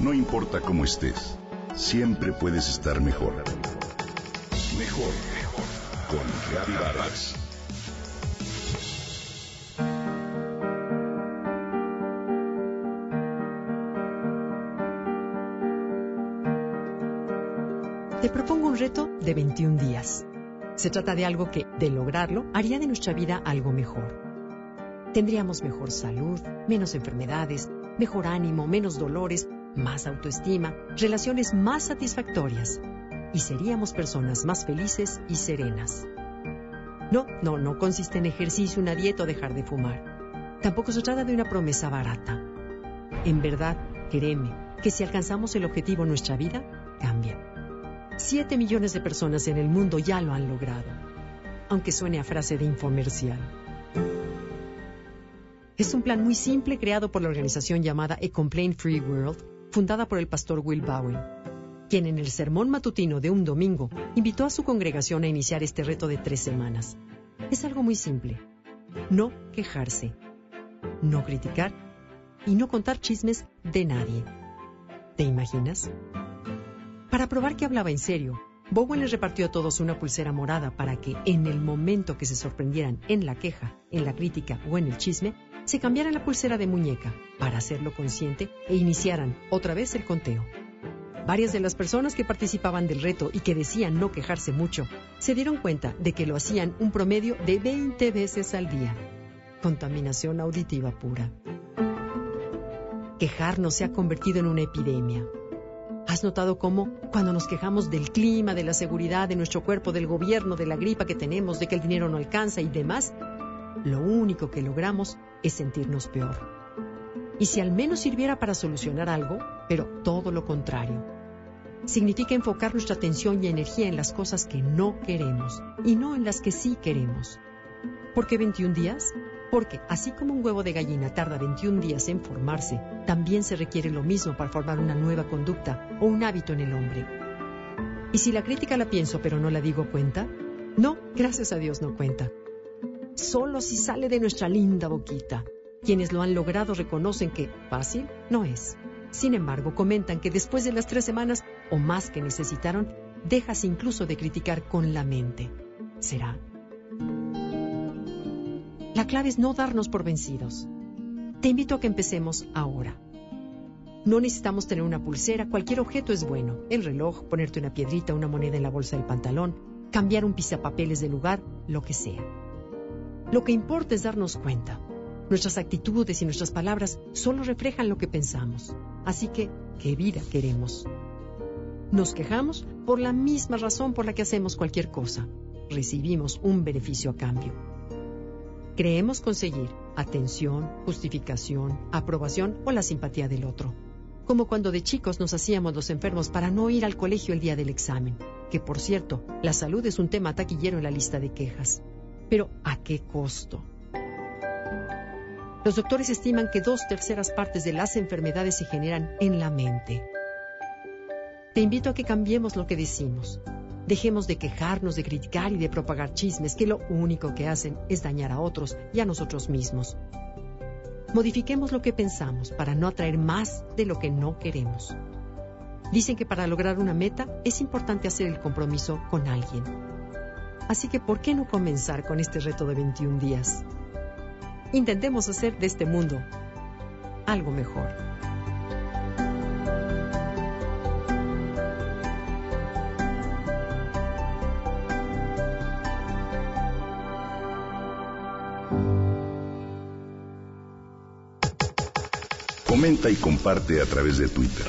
No importa cómo estés, siempre puedes estar mejor. Mejor, mejor. Con Vargas. Te propongo un reto de 21 días. Se trata de algo que, de lograrlo, haría de nuestra vida algo mejor. Tendríamos mejor salud, menos enfermedades, mejor ánimo, menos dolores, más autoestima, relaciones más satisfactorias y seríamos personas más felices y serenas. No, no, no consiste en ejercicio, una dieta o dejar de fumar. Tampoco se trata de una promesa barata. En verdad, créeme, que si alcanzamos el objetivo nuestra vida, cambia. Siete millones de personas en el mundo ya lo han logrado, aunque suene a frase de infomercial. Es un plan muy simple creado por la organización llamada A Complaint Free World, fundada por el pastor Will Bowen, quien en el sermón matutino de un domingo invitó a su congregación a iniciar este reto de tres semanas. Es algo muy simple. No quejarse, no criticar y no contar chismes de nadie. ¿Te imaginas? Para probar que hablaba en serio, Bowen les repartió a todos una pulsera morada para que, en el momento que se sorprendieran en la queja, en la crítica o en el chisme, se cambiaran la pulsera de muñeca para hacerlo consciente e iniciaran otra vez el conteo. Varias de las personas que participaban del reto y que decían no quejarse mucho, se dieron cuenta de que lo hacían un promedio de 20 veces al día. Contaminación auditiva pura. Quejarnos se ha convertido en una epidemia. ¿Has notado cómo cuando nos quejamos del clima, de la seguridad, de nuestro cuerpo, del gobierno, de la gripa que tenemos, de que el dinero no alcanza y demás, lo único que logramos es sentirnos peor? Y si al menos sirviera para solucionar algo, pero todo lo contrario. Significa enfocar nuestra atención y energía en las cosas que no queremos y no en las que sí queremos. ¿Por qué 21 días? Porque así como un huevo de gallina tarda 21 días en formarse, también se requiere lo mismo para formar una nueva conducta o un hábito en el hombre. ¿Y si la crítica la pienso pero no la digo cuenta? No, gracias a Dios no cuenta. Solo si sale de nuestra linda boquita. Quienes lo han logrado reconocen que fácil no es. Sin embargo, comentan que después de las tres semanas o más que necesitaron, dejas incluso de criticar con la mente. ¿Será? La clave es no darnos por vencidos. Te invito a que empecemos ahora. No necesitamos tener una pulsera, cualquier objeto es bueno. El reloj, ponerte una piedrita, una moneda en la bolsa del pantalón, cambiar un pisapapeles de lugar, lo que sea. Lo que importa es darnos cuenta. Nuestras actitudes y nuestras palabras solo reflejan lo que pensamos. Así que, ¿qué vida queremos? Nos quejamos por la misma razón por la que hacemos cualquier cosa. Recibimos un beneficio a cambio. Creemos conseguir atención, justificación, aprobación o la simpatía del otro. Como cuando de chicos nos hacíamos los enfermos para no ir al colegio el día del examen. Que por cierto, la salud es un tema taquillero en la lista de quejas. Pero ¿a qué costo? Los doctores estiman que dos terceras partes de las enfermedades se generan en la mente. Te invito a que cambiemos lo que decimos. Dejemos de quejarnos, de criticar y de propagar chismes que lo único que hacen es dañar a otros y a nosotros mismos. Modifiquemos lo que pensamos para no atraer más de lo que no queremos. Dicen que para lograr una meta es importante hacer el compromiso con alguien. Así que, ¿por qué no comenzar con este reto de 21 días? Intentemos hacer de este mundo algo mejor. Comenta y comparte a través de Twitter.